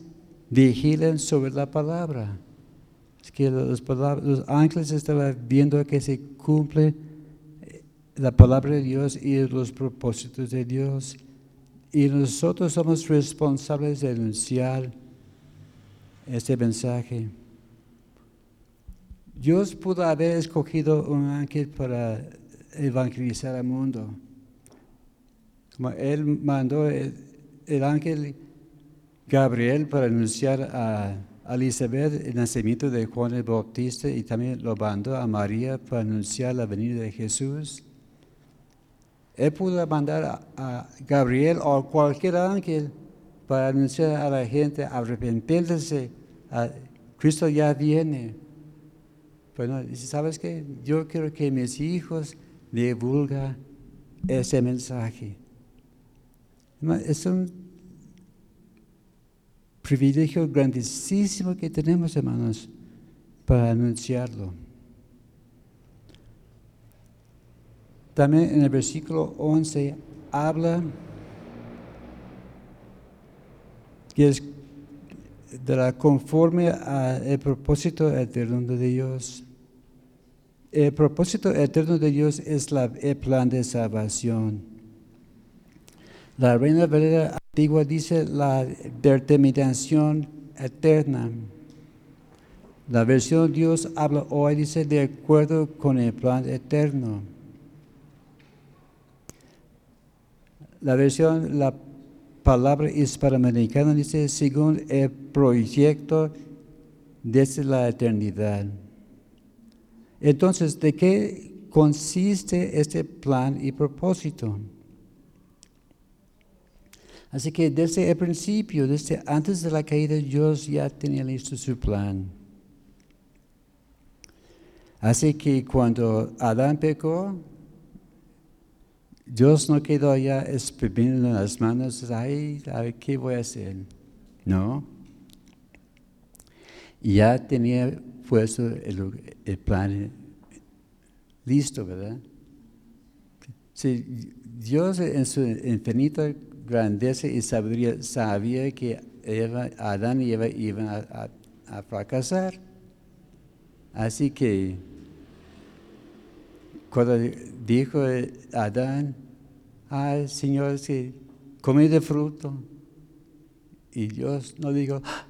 vigilan sobre la palabra. Es que los, los ángeles estaban viendo que se cumple eh, la palabra de Dios y los propósitos de Dios. Y nosotros somos responsables de anunciar este mensaje. Dios pudo haber escogido un ángel para evangelizar al mundo. Como Él mandó el, el ángel Gabriel para anunciar a Elizabeth el nacimiento de Juan el Bautista y también lo mandó a María para anunciar la venida de Jesús. Él pudo mandar a, Gabriel o cualquier ángel para anunciar a la gente, arrepentirse, Cristo ya viene. Bueno, ¿sabes qué? Yo quiero que mis hijos divulguen ese mensaje. Es un privilegio grandísimo que tenemos, hermanos, para anunciarlo. También en el versículo 11 habla que es de la conforme al propósito eterno de Dios. El propósito eterno de Dios es el plan de salvación. La Reina Valera Antigua dice la determinación eterna. La versión Dios habla hoy dice de acuerdo con el plan eterno. La versión, la palabra hispanoamericana dice según el proyecto desde la eternidad. Entonces, ¿de qué consiste este plan y propósito? Así que desde el principio, desde antes de la caída, Dios ya tenía listo su plan. Así que cuando Adán pecó, Dios no quedó ya exprimiendo las manos, ay, qué voy a hacer. No. Ya tenía puesto el, plan listo, ¿verdad? Sí, Dios en su infinita grandeza y sabiduría sabía que Adán y Eva iban a fracasar. Así que cuando dijo Adán, ay Señor, si comí de fruto, y Dios no dijo, ah,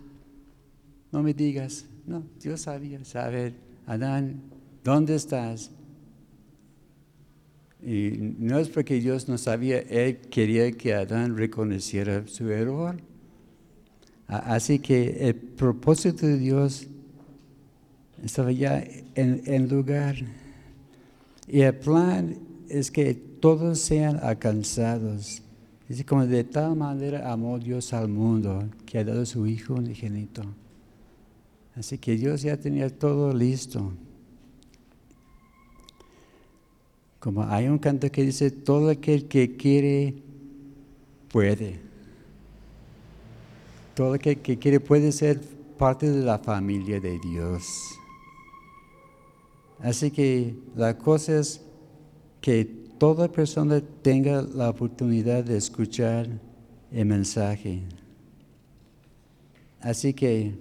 no me digas, no, Dios sabía, saber, Adán, ¿dónde estás? Y no es porque Dios no sabía, Él quería que Adán reconociera su error. Así que el propósito de Dios estaba ya en, lugar. Y el plan es que todos sean alcanzados. Es como de tal manera amó Dios al mundo que ha dado su Hijo unigénito. Así que Dios ya tenía todo listo. Como hay un canto que dice, todo aquel que quiere, puede. Todo aquel que quiere puede ser parte de la familia de Dios. Así que la cosa es que toda persona tenga la oportunidad de escuchar el mensaje. Así que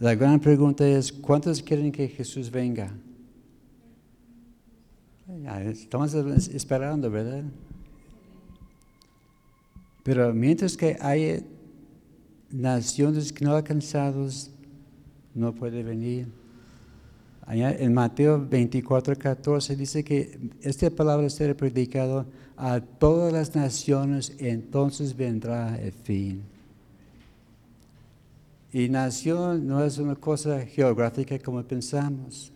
la gran pregunta es, ¿cuántos quieren que Jesús venga? Estamos esperando, ¿verdad? Pero mientras que hay naciones que no alcanzados, no puede venir en Mateo 24, 14 dice que esta palabra será predicada a todas las naciones, entonces vendrá el fin. Y nación no es una cosa geográfica como pensamos.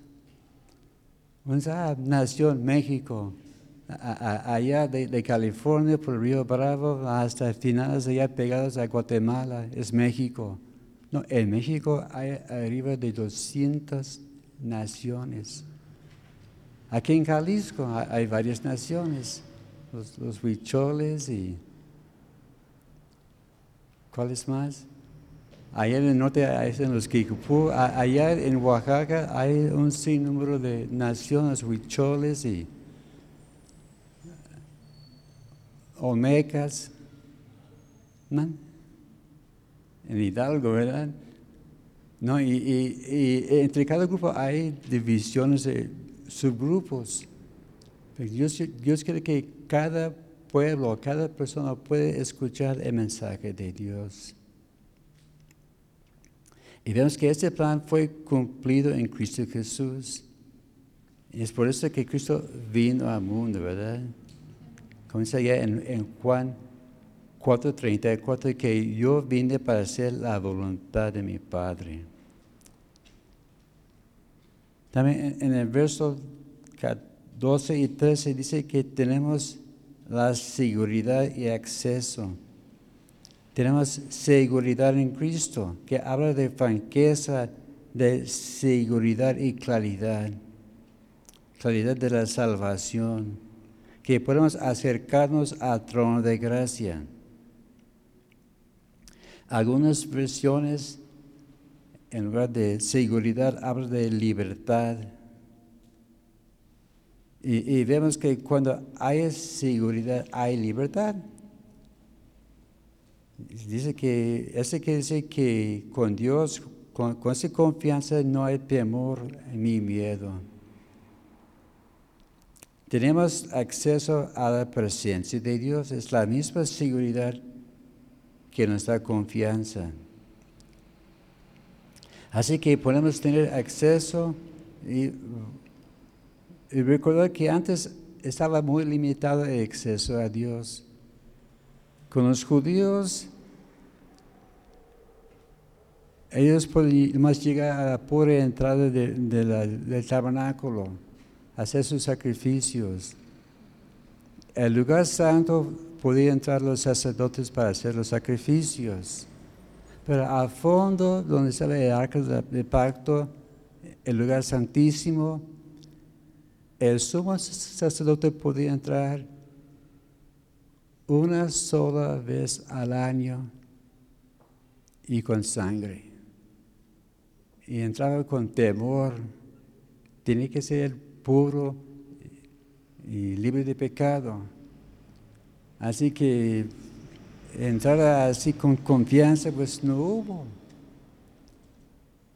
nación, México, allá de, California por el río Bravo hasta finales allá pegados a Guatemala, es México. No, en México hay arriba de 200 naciones. Aquí en Jalisco hay varias naciones, los, huicholes y... ¿Cuáles más? Allá en el norte hay los Kikupú, allá en Oaxaca hay un sinnúmero de naciones, huicholes y olmecas. En Hidalgo, ¿verdad? No, y, entre cada grupo hay divisiones, subgrupos. Dios, Dios quiere que cada pueblo, cada persona pueda escuchar el mensaje de Dios. Y vemos que este plan fue cumplido en Cristo Jesús. Y es por eso que Cristo vino al mundo, ¿verdad? Comienza ya en, en Juan 4:34, que yo vine para hacer la voluntad de mi Padre. También en el verso 12 y 13 dice que tenemos la seguridad y acceso. Tenemos seguridad en Cristo, que habla de franqueza, de seguridad y claridad. Claridad de la salvación. Que podemos acercarnos al trono de gracia. Algunas versiones en lugar de seguridad, habla de libertad. Y, vemos que cuando hay seguridad, hay libertad. Dice que, ese que dice que con Dios, con, con esa confianza no hay temor ni miedo. Tenemos acceso a la presencia de Dios, es la misma seguridad que da confianza. Así que podemos tener acceso y, recordar que antes estaba muy limitado el acceso a Dios. Con los judíos, ellos podían más llegar a la pura entrada del tabernáculo, hacer sus sacrificios. El lugar santo podía entrar los sacerdotes para hacer los sacrificios. Pero al fondo, donde estaba el arca del pacto, el lugar santísimo, el sumo sacerdote podía entrar una sola vez al año y con sangre. Y entraba con temor. Tiene que ser puro y libre de pecado. Así que entrar así con confianza, pues no hubo.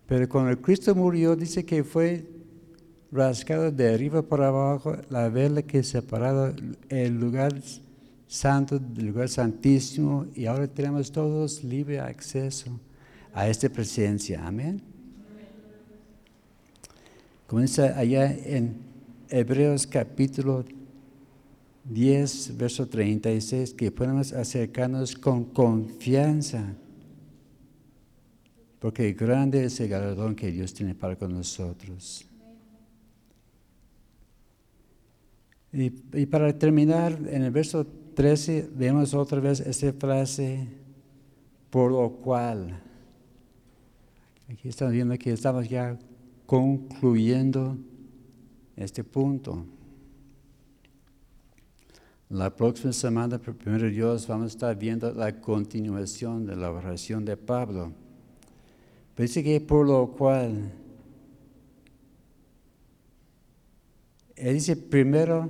Pero cuando Cristo murió, dice que fue rascado de arriba para abajo la vela que separaba el lugar santo del lugar santísimo y ahora tenemos todos libre acceso a esta presencia. Amén. Comienza allá en Hebreos capítulo 10, verso 36, que podemos acercarnos con confianza, porque grande es el galardón que Dios tiene para con nosotros. Y, y, para terminar, en el verso 13 vemos otra vez esta frase, por lo cual. Aquí estamos viendo que estamos ya concluyendo este punto. La próxima semana, primero Dios, vamos a estar viendo la continuación de la oración de Pablo. Dice que por lo cual, él dice primero,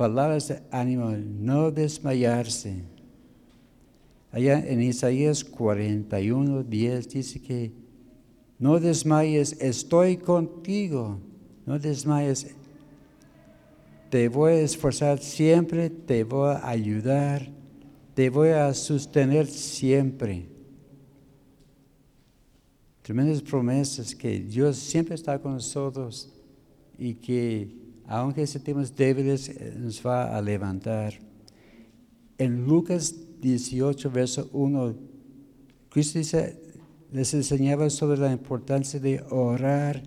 palabras de ánimo, no desmayarse. Allá en Isaías 41, 10 dice que no desmayes, estoy contigo, no desmayes, te voy a esforzar siempre, te voy a ayudar, te voy a sostener siempre. Tremendas promesas que Dios siempre está con nosotros y que aunque sentimos débiles, nos va a levantar. En Lucas 18, verso 1, Cristo les enseñaba sobre la importancia de orar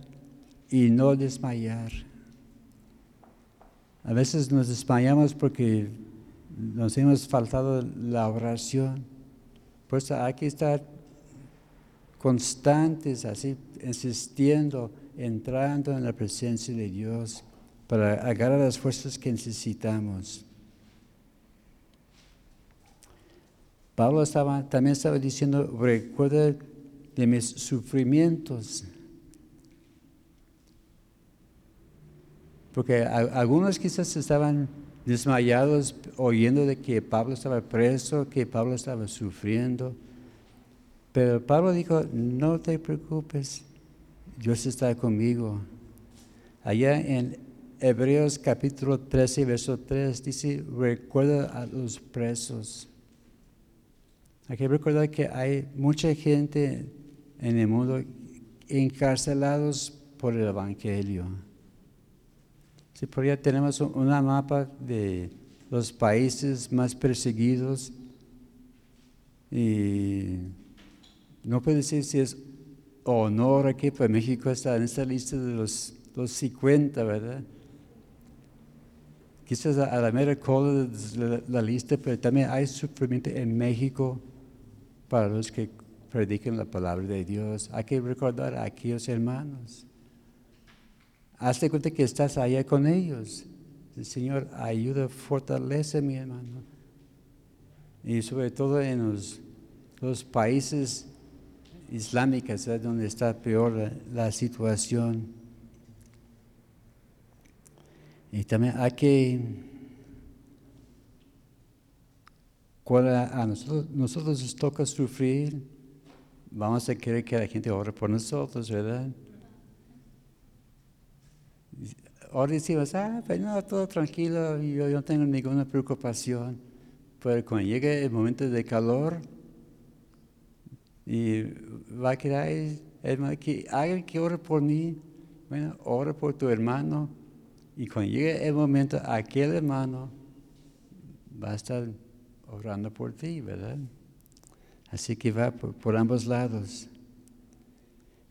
y no desmayar. A veces nos desmayamos porque nos hemos faltado la oración. Pues hay que estar constantes, así, insistiendo, entrando en la presencia de Dios para agarrar las fuerzas que necesitamos. Pablo estaba, también estaba diciendo, recuerda de mis sufrimientos. Porque algunos quizás estaban desmayados oyendo de que Pablo estaba preso, que Pablo estaba sufriendo. Pero Pablo dijo, no te preocupes, Dios está conmigo. Allá en Hebreos capítulo 13, verso 3 dice, recuerda a los presos. Hay que recordar que hay mucha gente en el mundo encarcelados por el Evangelio. Si por allá tenemos una mapa de los países más perseguidos y no puedo decir si es honor aquí, pero México está en esta lista de los, los 50, ¿verdad? Quizás a la mera cola de la, lista, pero también hay sufrimiento en México para los que predican la palabra de Dios. Hay que recordar a aquellos hermanos. Hazte cuenta que estás allá con ellos. El Señor ayuda, fortalece mi hermano. Y sobre todo en los, países islámicos, donde está peor la situación. Y también hay que, cuando a nosotros, nos toca sufrir, vamos a querer que la gente ore por nosotros, ¿verdad? Ahora decimos, ah, pues no, todo tranquilo, yo, yo no tengo ninguna preocupación. Pero cuando llegue el momento de calor, y va a quedar, hermano, que alguien que ore por mí, bueno, ore por tu hermano, y cuando llegue el momento, aquel hermano va a estar orando por ti, ¿verdad? Así que va por, ambos lados.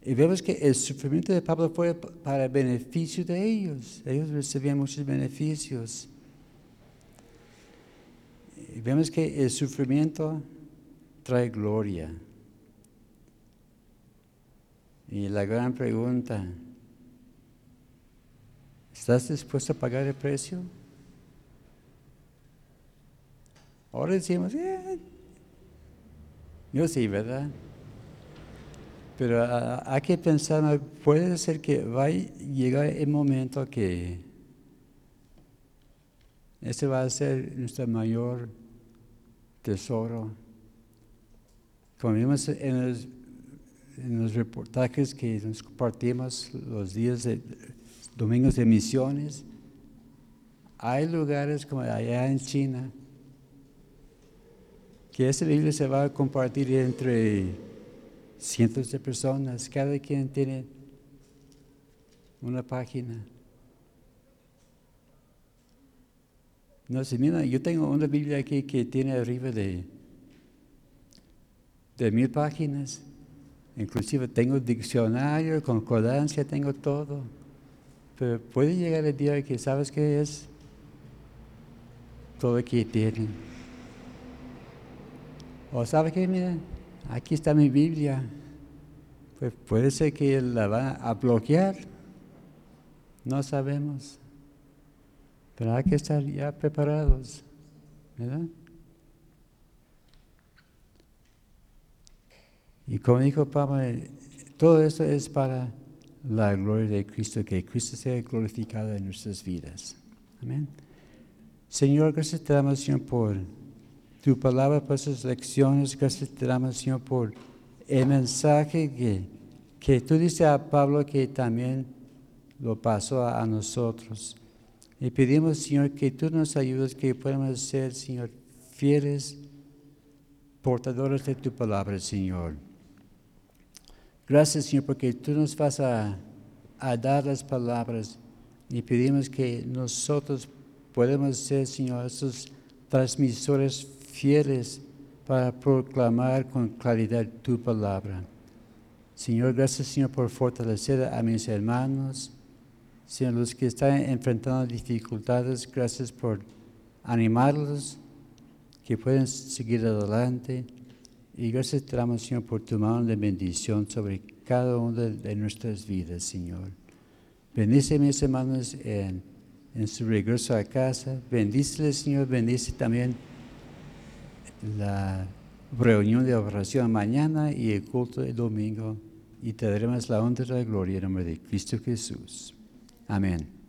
Y vemos que el sufrimiento de Pablo fue para el beneficio de ellos. Ellos recibían muchos beneficios. Y vemos que el sufrimiento trae gloria. Y la gran pregunta, ¿Estás dispuesto a pagar el precio? Ahora decimos, eh, yo sí, ¿verdad? Pero ah, hay que pensar, puede ser que va a llegar el momento que ese va a ser nuestro mayor tesoro. Como vimos en los, en los reportajes que nos compartimos los días de domingos de misiones, hay lugares como allá en China que esa Biblia se va a compartir entre cientos de personas, cada quien tiene una página. No sé, mira, yo tengo una Biblia aquí que tiene arriba de, de mil páginas. Inclusive tengo diccionario, concordancia, tengo todo. Pero puede llegar el día que sabes qué es todo que tienen. O sabes qué, mira, aquí está mi Biblia. Pues puede ser que la va a bloquear. No sabemos. Pero hay que estar ya preparados. ¿Verdad? Y como dijo Pablo, todo esto es para la gloria de Cristo, que Cristo sea glorificado en nuestras vidas. Amén. Señor, gracias te damos, Señor, por tu palabra, por esas lecciones. Gracias te damos, Señor, por el mensaje que, que tú dices a Pablo que también lo pasó a, nosotros. Y pedimos, Señor, que tú nos ayudes, que podamos ser, Señor, fieles portadores de tu palabra, Señor. Gracias, Señor, porque tú nos vas a, a dar las palabras y pedimos que nosotros podamos ser, Señor, esos transmisores fieles para proclamar con claridad tu palabra. Señor, gracias, Señor, por fortalecer a mis hermanos. Señor, los que están enfrentando dificultades, gracias por animarlos, que pueden seguir adelante. Y gracias te Señor, por tu mano de bendición sobre cada una de nuestras vidas, Señor. Bendice mis hermanos en, en su regreso a casa. Bendíceles, Señor. Bendice también la reunión de oración mañana y el culto del domingo. Y te daremos la honra y la gloria en nombre de Cristo Jesús. Amén.